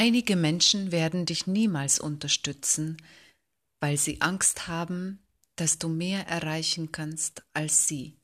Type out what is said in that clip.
Einige Menschen werden dich niemals unterstützen, weil sie Angst haben, dass du mehr erreichen kannst als sie.